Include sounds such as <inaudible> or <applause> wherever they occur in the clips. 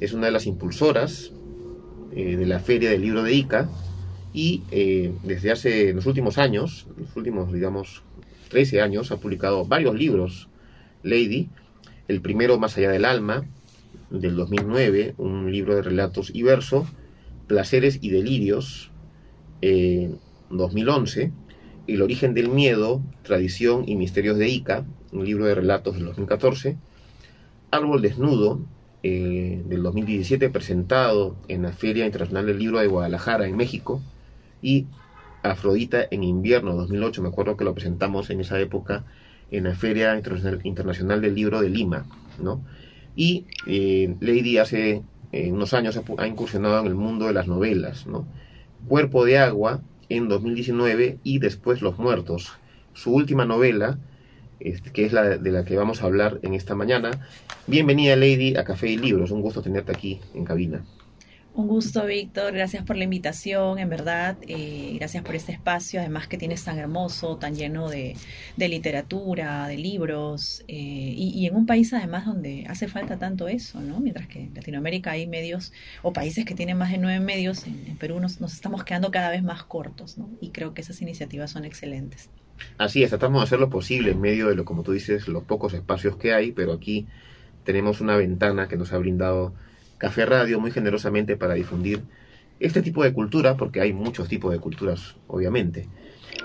es una de las impulsoras eh, de la Feria del Libro de Ica y eh, desde hace los últimos años, los últimos, digamos, 13 años, ha publicado varios libros, Lady, el primero Más allá del alma, del 2009, un libro de relatos y verso, Placeres y delirios, eh, 2011, El origen del miedo, tradición y misterios de Ica, un libro de relatos del 2014, Árbol desnudo, eh, del 2017, presentado en la Feria Internacional del Libro de Guadalajara, en México, y Afrodita en invierno 2008, me acuerdo que lo presentamos en esa época en la Feria Internacional del Libro de Lima, ¿no? Y eh, Lady hace eh, unos años ha, incursionado en el mundo de las novelas, ¿no? Cuerpo de Agua en 2019 y después Los Muertos. Su última novela, que es la de la que vamos a hablar en esta mañana. Bienvenida Lady a Café y Libros, un gusto tenerte aquí en cabina. Un gusto, Víctor. Gracias por la invitación, en verdad. Eh, gracias por este espacio, además que tienes tan hermoso, tan lleno de, literatura, de libros, eh, y, en un país además donde hace falta tanto eso, ¿no? Mientras que en Latinoamérica hay medios o países que tienen más de nueve medios, en, Perú nos, nos, estamos quedando cada vez más cortos, ¿no? Y creo que esas iniciativas son excelentes. Así es, tratamos de hacer lo posible en medio de lo, como tú dices, los pocos espacios que hay, pero aquí tenemos una ventana que nos ha brindado Café Radio muy generosamente para difundir este tipo de cultura, porque hay muchos tipos de culturas, obviamente.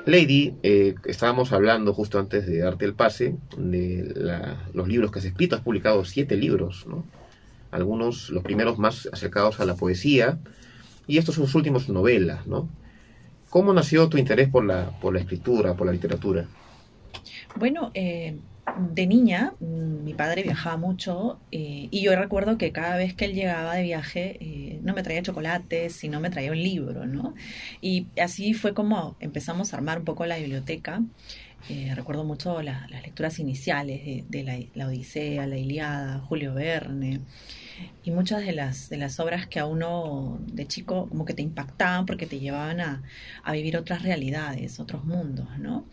Lady, eh, estábamos hablando justo antes de darte el pase de los libros que has escrito. Has publicado siete libros, ¿no? Algunos, los primeros más acercados a la poesía, y estos son sus últimos novelas, ¿no? ¿Cómo nació tu interés por la, por la escritura, por la literatura? Bueno, eh, de niña, mm, mi padre viajaba mucho eh, y yo recuerdo que cada vez que él llegaba de viaje eh, no me traía chocolates, sino me traía un libro, ¿no? Y así fue como empezamos a armar un poco la biblioteca. Eh, recuerdo mucho las lecturas iniciales de, la, Odisea, la Iliada, Julio Verne y muchas de las, de las obras que a uno de chico como que te impactaban porque te llevaban a, a vivir otras realidades, otros mundos, ¿no?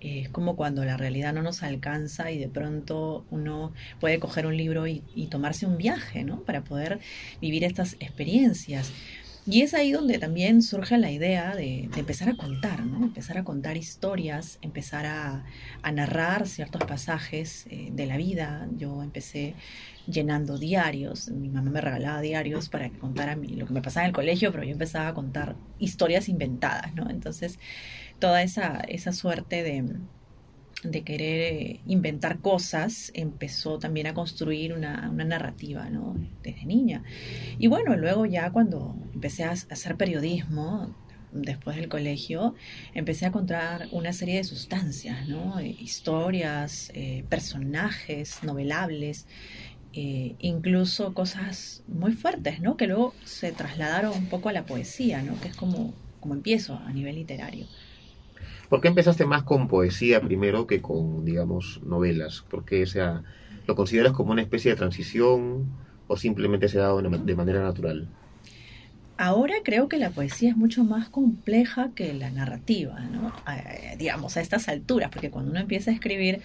es como cuando la realidad no nos alcanza y de pronto uno puede coger un libro y, tomarse un viaje, ¿no? Para poder vivir estas experiencias. Y es ahí donde también surge la idea de, empezar a contar, ¿no? Empezar a contar historias, empezar a, narrar ciertos pasajes eh, de la vida. Yo empecé llenando diarios. Mi mamá me regalaba diarios para que contara lo que me pasaba en el colegio, pero yo empezaba a contar historias inventadas, ¿no? Entonces toda esa, esa suerte de, de querer eh, inventar cosas, empezó también a construir una, narrativa, ¿no? Desde niña. Y bueno, luego ya cuando empecé a hacer periodismo, después del colegio, empecé a encontrar una serie de sustancias, ¿no? Eh, historias, eh, personajes novelables, incluso cosas muy fuertes, ¿no? Que luego se trasladaron un poco a la poesía, ¿no? Que es como, como empiezo a nivel literario. ¿Por qué empezaste más con poesía primero que con, digamos, novelas? ¿Por qué sea, lo consideras como una especie de transición o simplemente se ha dado de manera natural? Ahora creo que la poesía es mucho más compleja que la narrativa, ¿no? digamos, a estas alturas, porque cuando uno empieza a escribir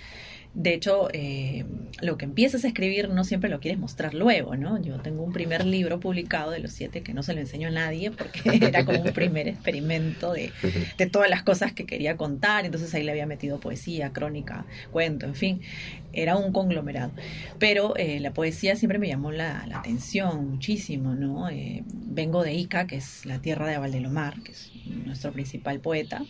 de hecho, eh, lo que empiezas a escribir no siempre lo quieres mostrar luego, ¿no? Yo tengo un primer libro publicado de los siete que no se lo enseño a nadie porque <laughs> era como un primer experimento de, todas las cosas que quería contar. Entonces ahí le había metido poesía, crónica, cuento, en fin. Era un conglomerado. Pero eh, la poesía siempre me llamó la, atención muchísimo, ¿no? Eh, vengo de Ica, que es la tierra de Valdelomar, que es nuestro principal poeta.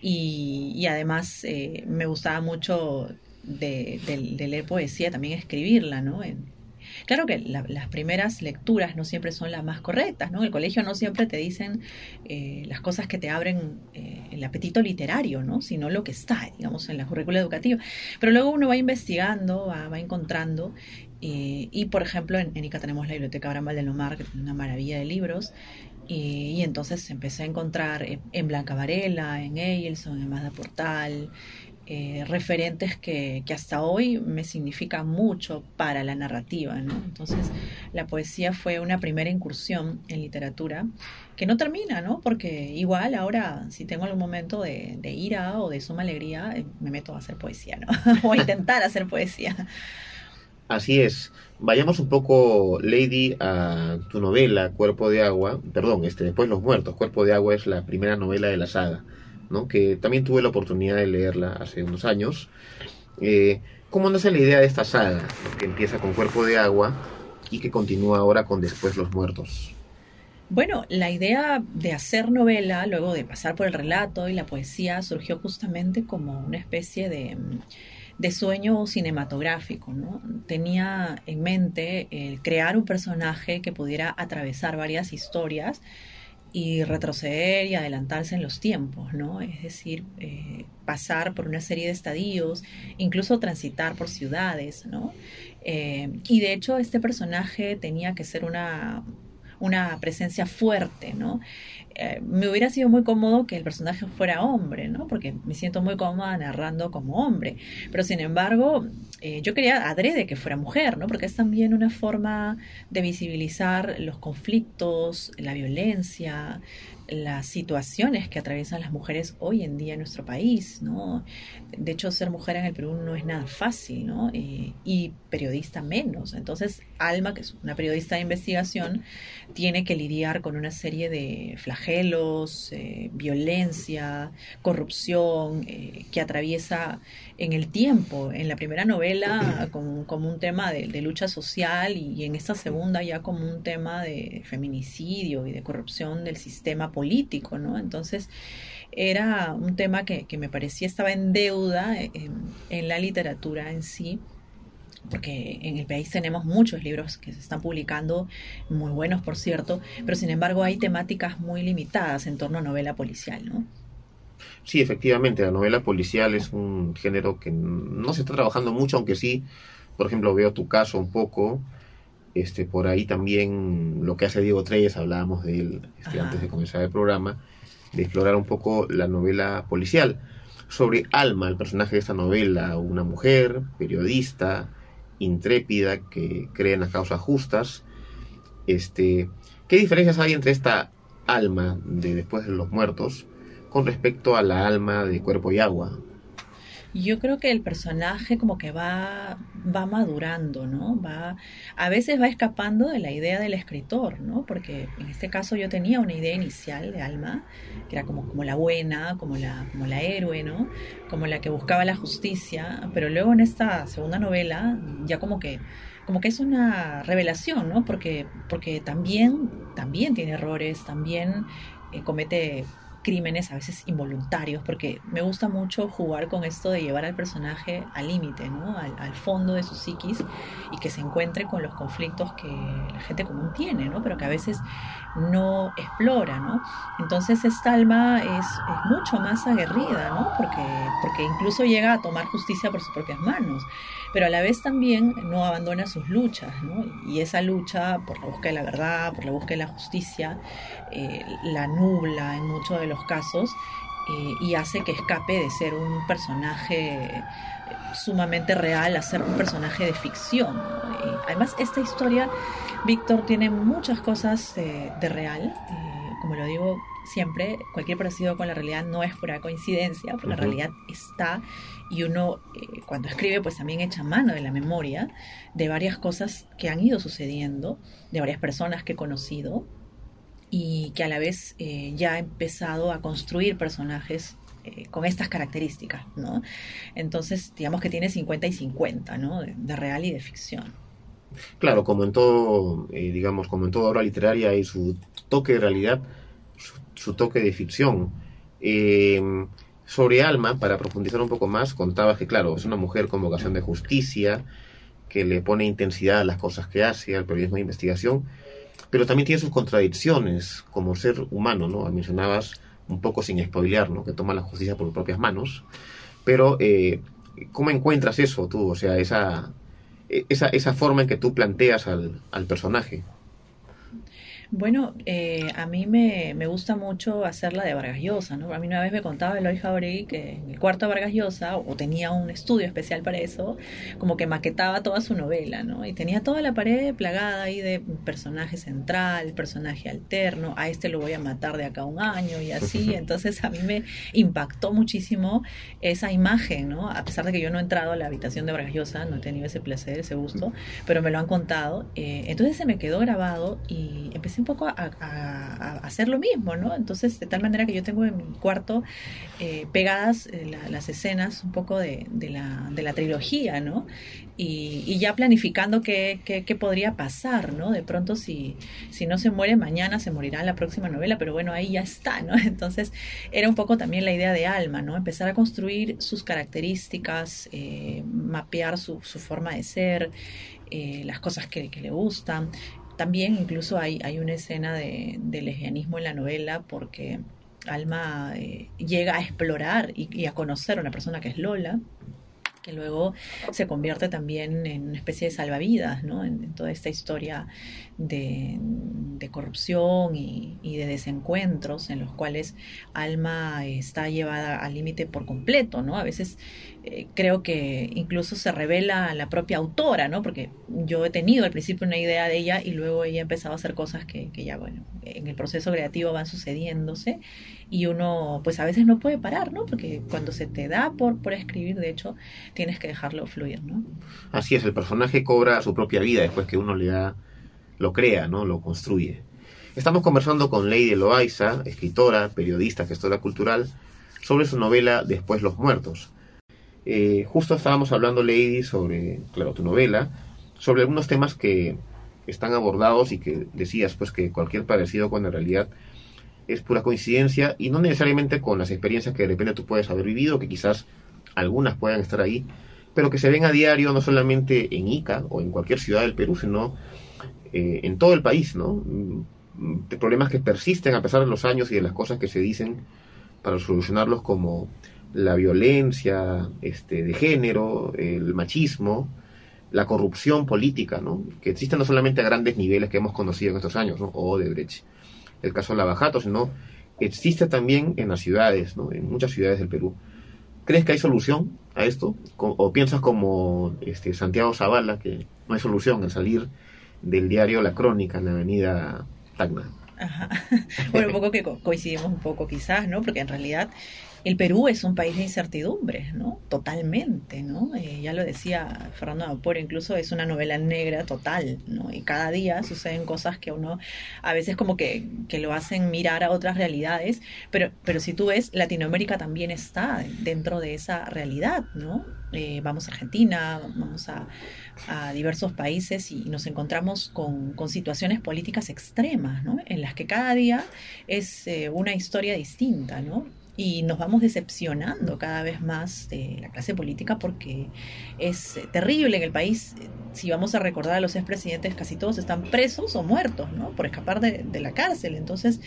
Y, además me gustaba mucho de, leer poesía, también escribirla, ¿no? claro que las primeras lecturas no siempre son las más correctas, ¿no? En el colegio no siempre te dicen eh, las cosas que te abren eh, el apetito literario, ¿no? Sino lo que está, digamos, en la currícula educativa. Pero luego uno va investigando, va, encontrando eh, y, por ejemplo, en, en, Ica tenemos la Biblioteca Abraham Valdelomar, que tiene una maravilla de libros, y, entonces empecé a encontrar en Blanca Varela, en Eielson, en Mazda Portal, eh, referentes que, hasta hoy me significan mucho para la narrativa. ¿no? Entonces, la poesía fue una primera incursión en literatura que no termina, ¿no? Porque igual ahora, si tengo algún momento de, ira o de suma alegría, eh, me meto a hacer poesía, ¿no? <laughs> o a intentar hacer poesía. Así es. Vayamos un poco, Lady, a tu novela Cuerpo de Agua, perdón, este, después Los Muertos. Cuerpo de Agua es la primera novela de la saga, que también tuve la oportunidad de leerla hace unos años. Eh, ¿Cómo nace la idea de esta saga, que empieza con Cuerpo de Agua y que continúa ahora con Después Los Muertos? Bueno, la idea de hacer novela, luego de pasar por el relato y la poesía, surgió justamente como una especie de, de sueño cinematográfico. Tenía en mente el crear un personaje que pudiera atravesar varias historias y retroceder y adelantarse en los tiempos, ¿no? Es decir, eh, pasar por una serie de estadios, incluso transitar por ciudades, ¿no? Eh, y de hecho este personaje tenía que ser una, una presencia fuerte, ¿no? Eh, me hubiera sido muy cómodo que el personaje fuera hombre, ¿no? Porque me siento muy cómoda narrando como hombre. Pero sin embargo, eh, yo quería adrede que fuera mujer, ¿no? Porque es también una forma de visibilizar los conflictos, la violencia, las situaciones que atraviesan las mujeres hoy en día en nuestro país, ¿no? De hecho, ser mujer en el Perú no es nada fácil, ¿no? Eh, y periodista menos. Entonces, Alma, que es una periodista de investigación, tiene que lidiar con una serie de flagelos, eh, violencia, corrupción, eh, que atraviesa en el tiempo. En la primera novela como, como un tema de, de, lucha social y en esta segunda ya como un tema de feminicidio y de corrupción del sistema político, ¿no? Entonces era un tema que, que me parecía estaba en deuda en, en la literatura en sí porque en el país tenemos muchos libros que se están publicando, muy buenos por cierto, pero sin embargo hay temáticas muy limitadas en torno a novela policial, ¿no? Sí, efectivamente, la novela policial es un género que no se está trabajando mucho, aunque sí, por ejemplo, veo tu caso un poco, este, por ahí también lo que hace Diego Treyes, hablábamos de él este, antes de comenzar el programa, de explorar un poco la novela policial. Sobre Alma, el personaje de esta novela, una mujer, periodista, intrépida, que cree en las causas justas. Este, ¿Qué diferencias hay entre esta alma de después de los muertos con respecto a la alma de cuerpo y agua? Yo creo que el personaje como que va, va madurando, ¿no? Va, a veces va escapando de la idea del escritor, ¿no? Porque en este caso yo tenía una idea inicial de Alma, que era como, como la buena, como la, como la héroe, ¿no? Como la que buscaba la justicia, pero luego en esta segunda novela ya como que como que es una revelación, ¿no? Porque, porque también, también tiene errores, también eh, comete crímenes a veces involuntarios, porque me gusta mucho jugar con esto de llevar al personaje al límite, ¿no? Al, al, fondo de su psiquis y que se encuentre con los conflictos que la gente común tiene, ¿no? Pero que a veces no explora, ¿no? Entonces esta alma es, es mucho más aguerrida, ¿no? Porque, porque incluso llega a tomar justicia por sus propias manos, pero a la vez también no abandona sus luchas, ¿no? Y esa lucha por la búsqueda de la verdad, por la búsqueda de la justicia, eh, la nubla en muchos de los casos eh, y hace que escape de ser un personaje sumamente real a ser un personaje de ficción. ¿no? además, esta historia, Víctor, tiene muchas cosas eh, de real. Eh, como lo digo siempre, cualquier parecido con la realidad no es pura coincidencia, porque uh -huh. la realidad está y uno eh, cuando escribe pues también echa mano de la memoria de varias cosas que han ido sucediendo, de varias personas que he conocido y que a la vez eh, ya ha empezado a construir personajes eh, con estas características, ¿no? Entonces, digamos que tiene 50 y 50, ¿no? De, real y de ficción. Claro, como en todo, eh, digamos, como en toda obra literaria hay su toque de realidad, su, su toque de ficción. Sobre Alma, para profundizar un poco más, contaba que, claro, es una mujer con vocación de justicia, que le pone intensidad a las cosas que hace, al periodismo de investigación, pero también tiene sus contradicciones como ser humano, ¿no? Mencionabas un poco sin spoilear, ¿no? Que toma la justicia por sus propias manos. Pero, eh, ¿cómo encuentras eso tú? O sea, esa, esa, esa forma en que tú planteas al, al personaje. Bueno, eh, a mí me, me, gusta mucho hacer la de Vargas Llosa, ¿no? A mí una vez me contaba Eloy Jauregui que en el cuarto de Vargas Llosa, o tenía un estudio especial para eso, como que maquetaba toda su novela, ¿no? Y tenía toda la pared plagada ahí de personaje central, personaje alterno, a este lo voy a matar de acá a un año y así. <laughs> Entonces a mí me impactó muchísimo esa imagen, ¿no? A pesar de que yo no he entrado a la habitación de Vargas Llosa, no he tenido ese placer, ese gusto, pero me lo han contado. Eh, entonces se me quedó grabado y empecé un poco a, hacer lo mismo, ¿no? Entonces, de tal manera que yo tengo en mi cuarto eh, pegadas eh, las escenas un poco de, la, trilogía, ¿no? Y, ya planificando qué, podría pasar, ¿no? De pronto, si, si no se muere mañana, se morirá en la próxima novela, pero bueno, ahí ya está, ¿no? <laughs> Entonces, era un poco también la idea de Alma, ¿no? Empezar a construir sus características, eh, mapear su, forma de ser, las cosas que le gustan, también incluso hay, hay una escena de, lesbianismo en la novela porque Alma eh, llega a explorar y, a conocer a una persona que es Lola, que luego se convierte también en una especie de salvavidas, ¿no? En, toda esta historia de, corrupción y, de desencuentros en los cuales Alma está llevada al límite por completo, ¿no? A veces eh, creo que incluso se revela la propia autora, ¿no? Porque yo he tenido al principio una idea de ella y luego ella ha empezado a hacer cosas que, que ya, bueno, en el proceso creativo van sucediéndose y uno pues a veces no puede parar, ¿no? Porque cuando se te da por, por escribir, de hecho, tienes que dejarlo fluir, ¿no? Así es, el personaje cobra su propia vida después que uno le da, lo crea, ¿no? Lo construye. Estamos conversando con Lady Loaiza, escritora, periodista, gestora cultural, sobre su novela Después los muertos. Eh, justo estábamos hablando, Lady, sobre, claro, tu novela, sobre algunos temas que están abordados y que decías, pues, que cualquier parecido con la realidad es pura coincidencia y no necesariamente con las experiencias que de repente tú puedes haber vivido, que quizás algunas puedan estar ahí, pero que se ven a diario no solamente en Ica o en cualquier ciudad del Perú, sino eh, en todo el país, ¿no? Mm, problemas que persisten a pesar de los años y de las cosas que se dicen para solucionarlos como la violencia este, de género, el machismo, la corrupción política, ¿no? que existen no solamente a grandes niveles que hemos conocido en estos años, ¿no? o de derecha el caso de Lavajato, sino existe también en las ciudades, ¿no? en muchas ciudades del Perú. ¿Crees que hay solución a esto? ¿O piensas como este, Santiago Zavala que no hay solución al salir del diario La Crónica en la avenida Tacna? Ajá. <laughs> Bueno, un poco que coincidimos un poco quizás, ¿no? Porque en realidad el Perú es un país de incertidumbres, ¿no? Totalmente, ¿no? Eh, ya lo decía Fernando Vapor, incluso es una novela negra total, ¿no? Y cada día suceden cosas que uno a veces como que, que lo hacen mirar a otras realidades, pero, pero si tú ves, Latinoamérica también está dentro de esa realidad, ¿no? Eh, vamos a Argentina, vamos a, a, diversos países y nos encontramos con, con, situaciones políticas extremas, ¿no? En las que cada día es eh, una historia distinta, ¿no? Y nos vamos decepcionando cada vez más de la clase política porque es terrible en el país. Si vamos a recordar a los expresidentes, casi todos están presos o muertos, ¿no? Por escapar de, la cárcel. Entonces,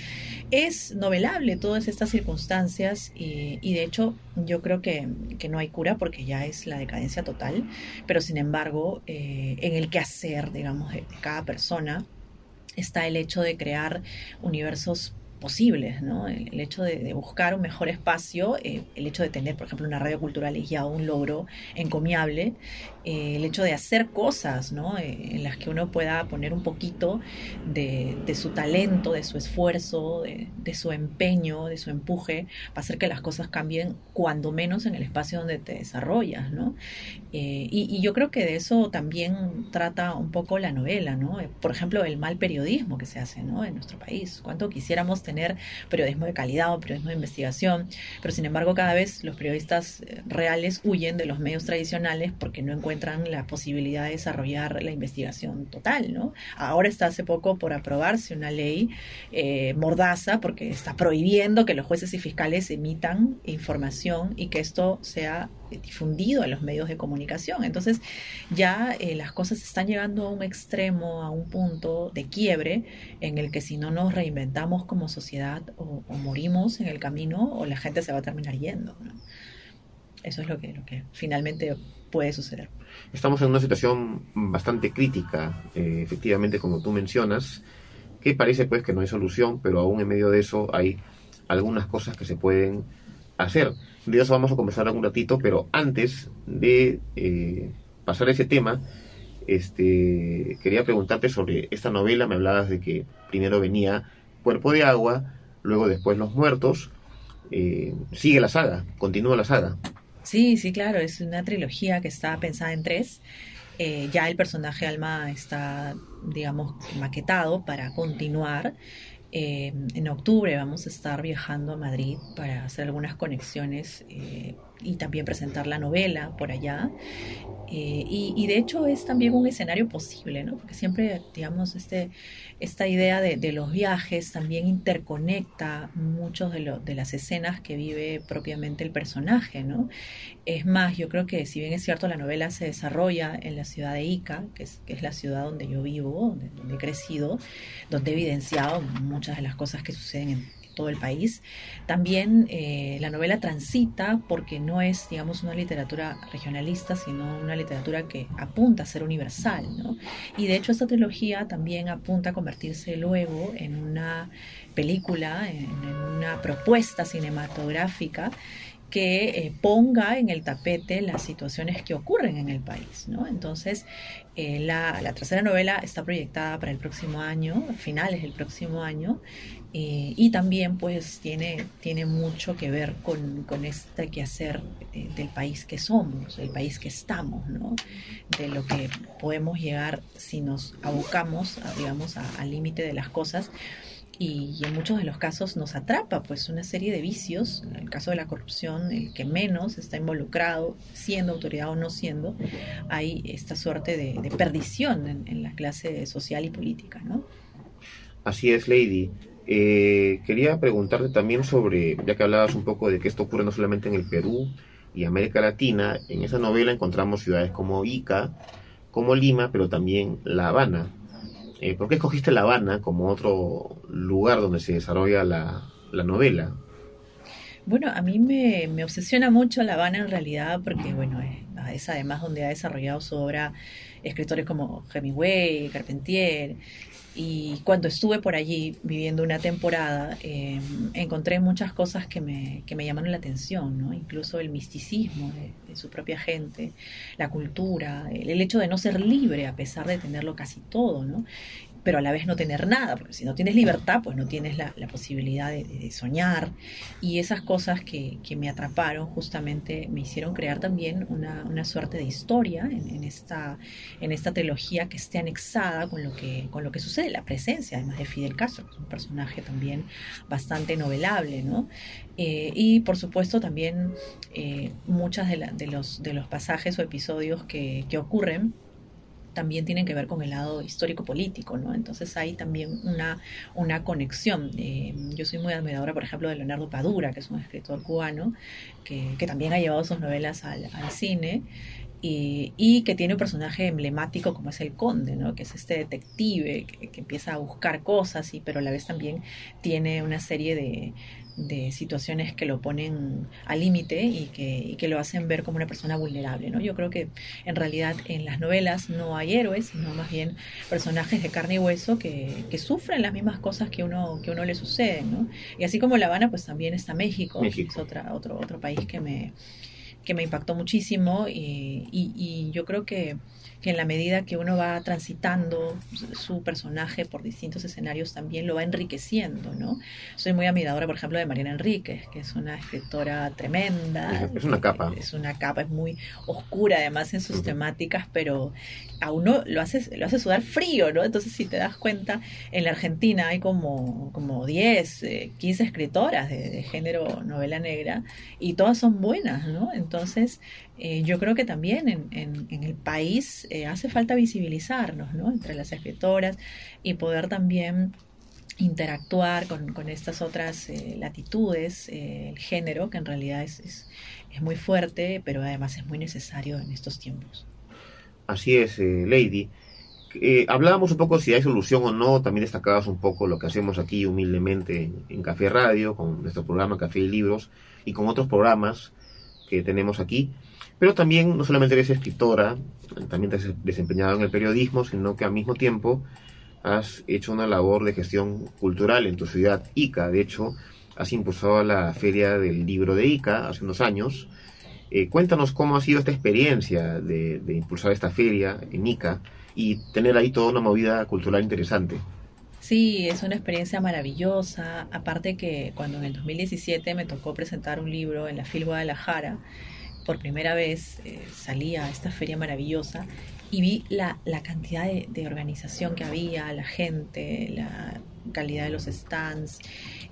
es novelable todas estas circunstancias y, de hecho yo creo que, no hay cura porque ya es la decadencia total, pero sin embargo, eh, en el quehacer, digamos, de cada persona está el hecho de crear universos posibles, ¿no? El, hecho de, buscar un mejor espacio, eh, el hecho de tener, por ejemplo, una radio cultural es ya un logro encomiable, eh, el hecho de hacer cosas, ¿no? Eh, en las que uno pueda poner un poquito de, su talento, de su esfuerzo, de, su empeño, de su empuje, para hacer que las cosas cambien cuando menos en el espacio donde te desarrollas, ¿no? Y, yo creo que de eso también trata un poco la novela, ¿no? Por ejemplo, el mal periodismo que se hace, ¿no? En nuestro país. ¿Cuánto quisiéramos tener periodismo de calidad o periodismo de investigación, pero sin embargo cada vez los periodistas eh, reales huyen de los medios tradicionales porque no encuentran la posibilidad de desarrollar la investigación total, ¿no? Ahora está hace poco por aprobarse una ley eh, mordaza porque está prohibiendo que los jueces y fiscales emitan información y que esto sea difundido en los medios de comunicación. Entonces ya eh, las cosas están llegando a un extremo, a un punto de quiebre en el que si no nos reinventamos como sociedad o, morimos en el camino o la gente se va a terminar yendo. Eso es lo que, lo que finalmente puede suceder. Estamos en una situación bastante crítica, eh, efectivamente, como tú mencionas que parece pues que no hay solución, pero aún en medio de eso hay algunas cosas que se pueden hacer. De eso vamos a conversar un ratito, pero antes de eh, pasar a ese tema, este, quería preguntarte sobre esta novela. Me hablabas de que primero venía Cuerpo de Agua, luego después Los Muertos. Eh, sigue la saga, continúa la saga. Sí, sí, claro, es una trilogía que está pensada en tres. Eh, ya el personaje Alma está, digamos, maquetado para continuar. Eh, en octubre vamos a estar viajando a Madrid para hacer algunas conexiones eh, y también presentar la novela por allá. Eh, y, de hecho es también un escenario posible, ¿no? Porque siempre, digamos, este, esta idea de, los viajes también interconecta muchos de, de, las escenas que vive propiamente el personaje, ¿no? Es más, yo creo que si bien es cierto, la novela se desarrolla en la ciudad de Ica, que es, que es la ciudad donde yo vivo, donde, he crecido, donde he evidenciado muchas de las cosas que suceden en, todo el país. También eh, la novela transita porque no es, digamos, una literatura regionalista, sino una literatura que apunta a ser universal, ¿no? Y de hecho esta trilogía también apunta a convertirse luego en una película, en, una propuesta cinematográfica que eh, ponga en el tapete las situaciones que ocurren en el país. ¿no? Entonces, eh, la, la, tercera novela está proyectada para el próximo año, finales del próximo año, eh, y también pues tiene, tiene mucho que ver con, con este quehacer eh, del país que somos, del país que estamos, ¿no? de lo que podemos llegar si nos abocamos, al límite de las cosas. Y, en muchos de los casos nos atrapa pues una serie de vicios, en el caso de la corrupción, el que menos está involucrado, siendo autoridad o no siendo, hay esta suerte de, perdición en, en, la clase social y política, ¿no? Así es, Lady. Eh, quería preguntarte también sobre, ya que hablabas un poco de que esto ocurre no solamente en el Perú y América Latina, en esa novela encontramos ciudades como Ica, como Lima, pero también La Habana. Eh, ¿Por qué escogiste La Habana como otro lugar donde se desarrolla la, novela? Bueno, a mí me, me, obsesiona mucho La Habana en realidad porque, bueno, es además donde ha desarrollado su obra escritores como Hemingway, Carpentier, y cuando estuve por allí viviendo una temporada, eh, encontré muchas cosas que me, que me llamaron la atención, ¿no? incluso el misticismo de, de, su propia gente, la cultura, el, hecho de no ser libre a pesar de tenerlo casi todo. ¿no? Pero a la vez no tener nada, porque si no tienes libertad, pues no tienes la, posibilidad de, soñar. Y esas cosas que, me atraparon justamente me hicieron crear también una, suerte de historia en, esta, en esta trilogía que esté anexada con lo que, con lo que sucede, la presencia además de Fidel Castro, que es un personaje también bastante novelable, ¿no? Eh, y por supuesto también eh, muchas de, de, los, de los pasajes o episodios que, que ocurren también tienen que ver con el lado histórico-político, ¿no? Entonces hay también una, una conexión. Eh, yo soy muy admiradora, por ejemplo, de Leonardo Padura, que es un escritor cubano, que, que también ha llevado sus novelas al, al cine. Y, y, que tiene un personaje emblemático como es el conde, ¿no? que es este detective que, que empieza a buscar cosas, y, pero a la vez también tiene una serie de, de situaciones que lo ponen al límite y que, que, lo hacen ver como una persona vulnerable. ¿no? Yo creo que en realidad en las novelas no hay héroes, sino más bien personajes de carne y hueso que, que sufren las mismas cosas que uno, que uno le sucede. ¿no? Y así como La Habana, pues también está México, México. es otra, otro, otro país que me, que me impactó muchísimo y, y, y yo creo que que en la medida que uno va transitando su personaje por distintos escenarios también lo va enriqueciendo, ¿no? Soy muy admiradora, por ejemplo, de Mariana Enríquez, que es una escritora tremenda. Es una capa. Es una capa, es muy oscura además en sus temáticas, pero a uno lo hace, lo hace sudar frío, ¿no? Entonces, si te das cuenta, en la Argentina hay como, como 10, 15 eh, escritoras de, género novela negra y todas son buenas, ¿no? Entonces, eh, yo creo que también en, en, el país eh, hace falta visibilizarnos, ¿no? Entre las escritoras y poder también interactuar con, estas otras latitudes, el género, que en realidad es, es, muy fuerte, pero además es muy necesario en estos tiempos. Así es, eh, Lady. Eh, hablábamos un poco si hay solución o no, también destacabas un poco lo que hacemos aquí humildemente en, Café Radio, con nuestro programa Café y Libros y con otros programas que tenemos aquí. Pero también no solamente eres escritora, también te has desempeñado en el periodismo, sino que al mismo tiempo has hecho una labor de gestión cultural en tu ciudad, Ica. De hecho, has impulsado la Feria del Libro de Ica hace unos años. Eh, cuéntanos cómo ha sido esta experiencia de, de impulsar esta feria en Ica y tener ahí toda una movida cultural interesante. Sí, es una experiencia maravillosa. Aparte que cuando en el 2017 me tocó presentar un libro en la FIL Guadalajara, por primera vez eh, salí a esta feria maravillosa y vi la, la cantidad de, de, organización que había, la gente, la calidad de los stands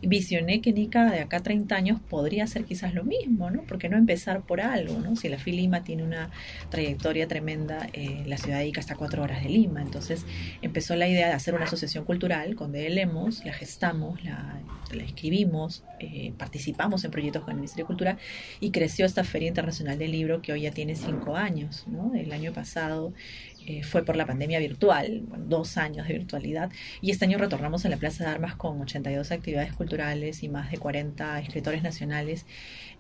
visioné que Nica de acá a 30 años podría ser quizás lo mismo, ¿no? Porque no empezar por algo, ¿no? Si la FI Lima tiene una trayectoria tremenda, eh, la ciudad de Ica está cuatro horas de Lima, entonces empezó la idea de hacer una asociación cultural con Lemos, la gestamos, la, la escribimos, eh, participamos en proyectos con el Ministerio de Cultura y creció esta Feria Internacional del Libro que hoy ya tiene cinco años, ¿no? El año pasado eh, fue por la pandemia virtual, bueno, dos años de virtualidad, y este año retornamos a la Plaza de Armas con 82 actividades culturales y más de 40 escritores nacionales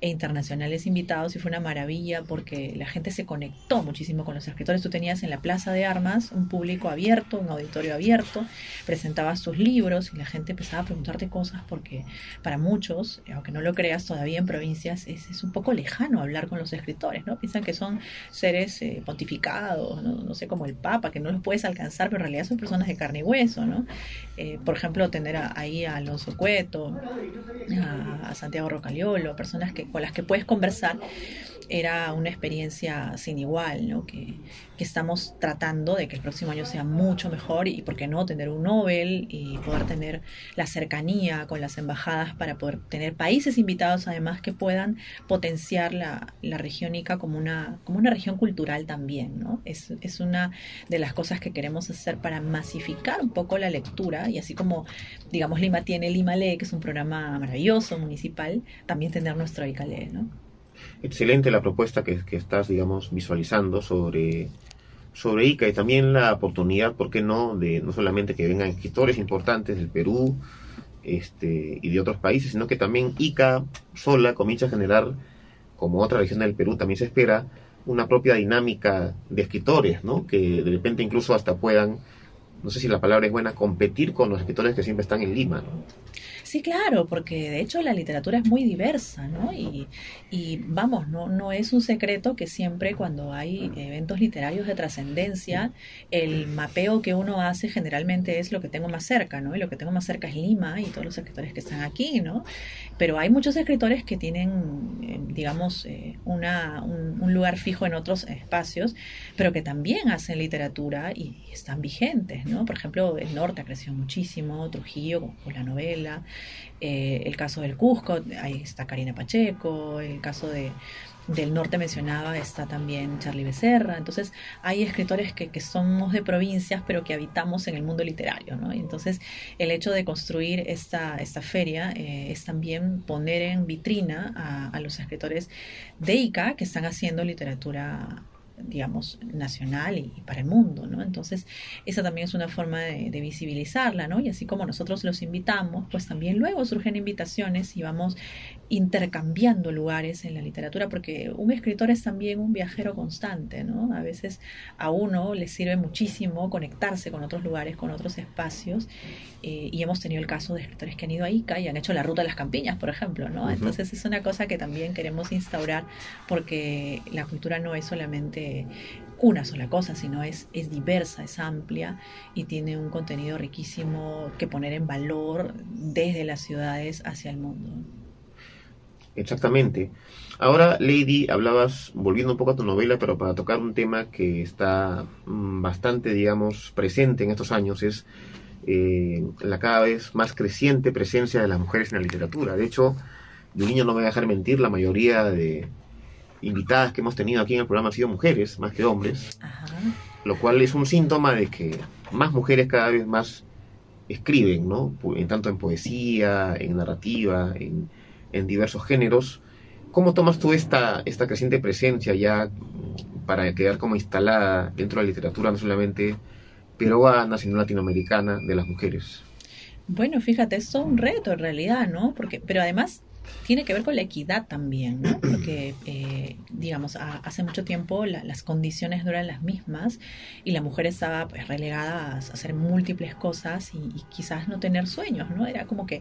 e internacionales invitados, y fue una maravilla porque la gente se conectó muchísimo con los escritores. Tú tenías en la Plaza de Armas un público abierto, un auditorio abierto, presentabas tus libros y la gente empezaba a preguntarte cosas porque para muchos, aunque no lo creas todavía en provincias, es, es un poco lejano hablar con los escritores, ¿no? Piensan que son seres eh, pontificados, ¿no? no sé como el Papa, que no los puedes alcanzar, pero en realidad son personas de carne y hueso, ¿no? Eh, por ejemplo, tener ahí a Alonso Cueto, a, a Santiago Rocaliolo, personas que, con las que puedes conversar era una experiencia sin igual, ¿no? Que, que, estamos tratando de que el próximo año sea mucho mejor y, ¿por qué no?, tener un Nobel y poder tener la cercanía con las embajadas para poder tener países invitados, además, que puedan potenciar la, la región ICA como una, como una región cultural también, ¿no? Es, es una de las cosas que queremos hacer para masificar un poco la lectura y así como, digamos, Lima tiene Lima Lee, que es un programa maravilloso, municipal, también tener nuestro ICA Lee, ¿no? Excelente la propuesta que, que, estás, digamos, visualizando sobre, sobre ICA y también la oportunidad, ¿por qué no?, de no solamente que vengan escritores importantes del Perú este, y de otros países, sino que también ICA sola comienza a generar, como otra región del Perú también se espera, una propia dinámica de escritores, ¿no?, que de repente incluso hasta puedan, no sé si la palabra es buena, competir con los escritores que siempre están en Lima. Sí, claro, porque de hecho la literatura es muy diversa, ¿no? Y, y vamos, no, no es un secreto que siempre cuando hay eventos literarios de trascendencia, el mapeo que uno hace generalmente es lo que tengo más cerca, ¿no? Y lo que tengo más cerca es Lima y todos los escritores que están aquí, ¿no? Pero hay muchos escritores que tienen, digamos, una, un, un lugar fijo en otros espacios, pero que también hacen literatura y están vigentes, ¿no? Por ejemplo, el norte ha crecido muchísimo, Trujillo con la novela, eh, el caso del Cusco, ahí está Karina Pacheco, el caso de, del norte mencionaba está también Charlie Becerra, entonces hay escritores que, que, somos de provincias pero que habitamos en el mundo literario, ¿no? Entonces el hecho de construir esta, esta feria eh, es también poner en vitrina a, a los escritores de ICA que están haciendo literatura digamos, nacional y, para el mundo, ¿no? Entonces, esa también es una forma de, de, visibilizarla, ¿no? Y así como nosotros los invitamos, pues también luego surgen invitaciones y vamos intercambiando lugares en la literatura, porque un escritor es también un viajero constante, ¿no? A veces a uno le sirve muchísimo conectarse con otros lugares, con otros espacios, eh, y hemos tenido el caso de escritores que han ido a Ica y han hecho la ruta de las campiñas, por ejemplo, ¿no? Entonces es una cosa que también queremos instaurar, porque la cultura no es solamente una sola cosa, sino es, es diversa, es amplia y tiene un contenido riquísimo que poner en valor desde las ciudades hacia el mundo. Exactamente. Ahora, Lady, hablabas, volviendo un poco a tu novela, pero para tocar un tema que está mmm, bastante, digamos, presente en estos años, es eh, la cada vez más creciente presencia de las mujeres en la literatura. De hecho, de niño no me voy a dejar mentir, la mayoría de invitadas que hemos tenido aquí en el programa han sido mujeres, más que hombres, Ajá. lo cual es un síntoma de que más mujeres cada vez más escriben, ¿no? En tanto en poesía, en narrativa, en en diversos géneros. ¿Cómo tomas tú esta, esta creciente presencia ya para quedar como instalada dentro de la literatura, no solamente peruana, sino latinoamericana, de las mujeres? Bueno, fíjate, es un reto en realidad, ¿no? Porque, pero además tiene que ver con la equidad también. Porque, eh, digamos, hace mucho tiempo las condiciones no las mismas y la mujer estaba pues, relegada a hacer múltiples cosas y, quizás no tener sueños, ¿no? Era como que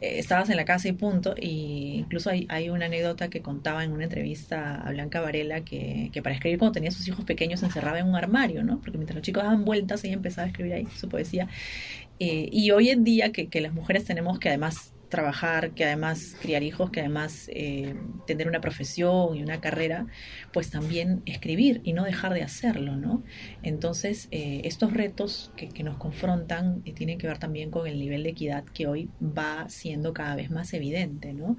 eh, estabas en la casa y punto. Y incluso hay, hay, una anécdota que contaba en una entrevista a Blanca Varela que, que, para escribir cuando tenía sus hijos pequeños se encerraba en un armario, ¿no? Porque mientras los chicos daban vueltas ella empezaba a escribir ahí su poesía. Eh, y hoy en día que, que las mujeres tenemos que además trabajar, que además criar hijos, que además eh, tener una profesión y una carrera, pues también escribir y no dejar de hacerlo, ¿no? Entonces, eh, estos retos que, nos confrontan eh, tienen que ver también con el nivel de equidad que hoy va siendo cada vez más evidente, ¿no?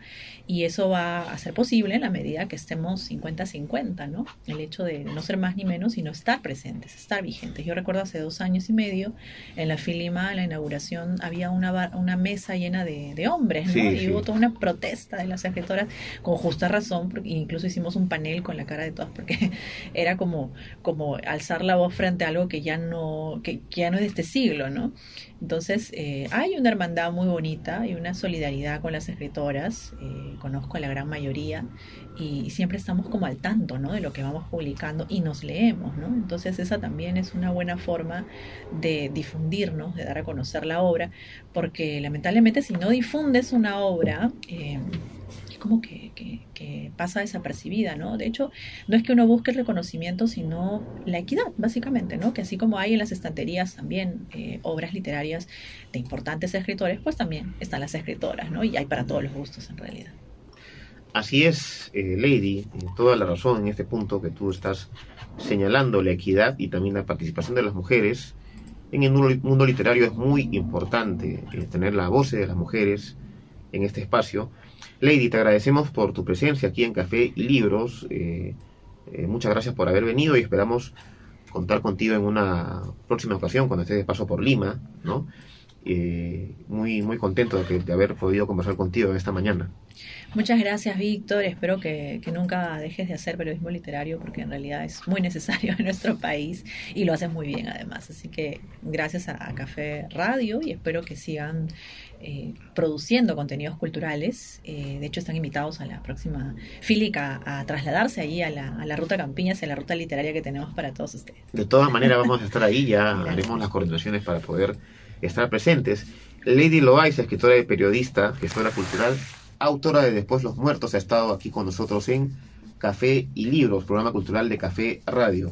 Y eso va a ser posible en la medida que estemos 50-50, ¿no? El hecho de no ser más ni menos, sino estar presentes, estar vigentes. Yo recuerdo hace dos años y medio, en la Filima, en la inauguración, había una, una mesa llena de, de hombres y hubo toda una protesta de las escritoras con justa razón, porque incluso hicimos un panel con la cara de todas, porque <laughs> era como, como alzar la voz frente a algo que ya no, que, ya no es de este siglo, ¿no? Entonces, eh, hay una hermandad muy bonita y una solidaridad con las escritoras, eh, conozco a la gran mayoría, y siempre estamos como al tanto, ¿no? De lo que vamos publicando y nos leemos, ¿no? Entonces, esa también es una buena forma de difundirnos, de dar a conocer la obra, porque lamentablemente si no difundes una obra, eh, es como que, pasa desapercibida, ¿no? De hecho, no es que uno busque el reconocimiento, sino la equidad, básicamente, ¿no? Que así como hay en las estanterías también eh, obras literarias de importantes escritores, pues también están las escritoras, ¿no? Y hay para todos los gustos en realidad. Así es, eh, Lady, toda la razón en este punto que tú estás señalando, la equidad y también la participación de las mujeres en el mundo, literario es muy importante eh, tener la voz de las mujeres en este espacio. Lady, te agradecemos por tu presencia aquí en Café y Libros. Eh, eh, muchas gracias por haber venido y esperamos contar contigo en una próxima ocasión cuando estés de paso por Lima, ¿no? Muy, muy contento de, de haber podido conversar contigo esta mañana. Muchas gracias, Víctor. Espero que, nunca dejes de hacer periodismo literario porque en realidad es muy necesario en nuestro país y lo haces muy bien además. Así que gracias a, Café Radio y espero que sigan eh, produciendo contenidos culturales. Eh, de hecho, están invitados a la próxima Fílica a, trasladarse allí a la, a la ruta Campiñas, a la ruta literaria que tenemos para todos ustedes. De todas maneras, vamos a estar ahí. Ya <laughs> haremos las coordinaciones para poder estar presentes. Lady Loaiza, escritora y periodista, gestora cultural, autora de Después los Muertos, ha estado aquí con nosotros en Café y Libros, programa cultural de Café Radio.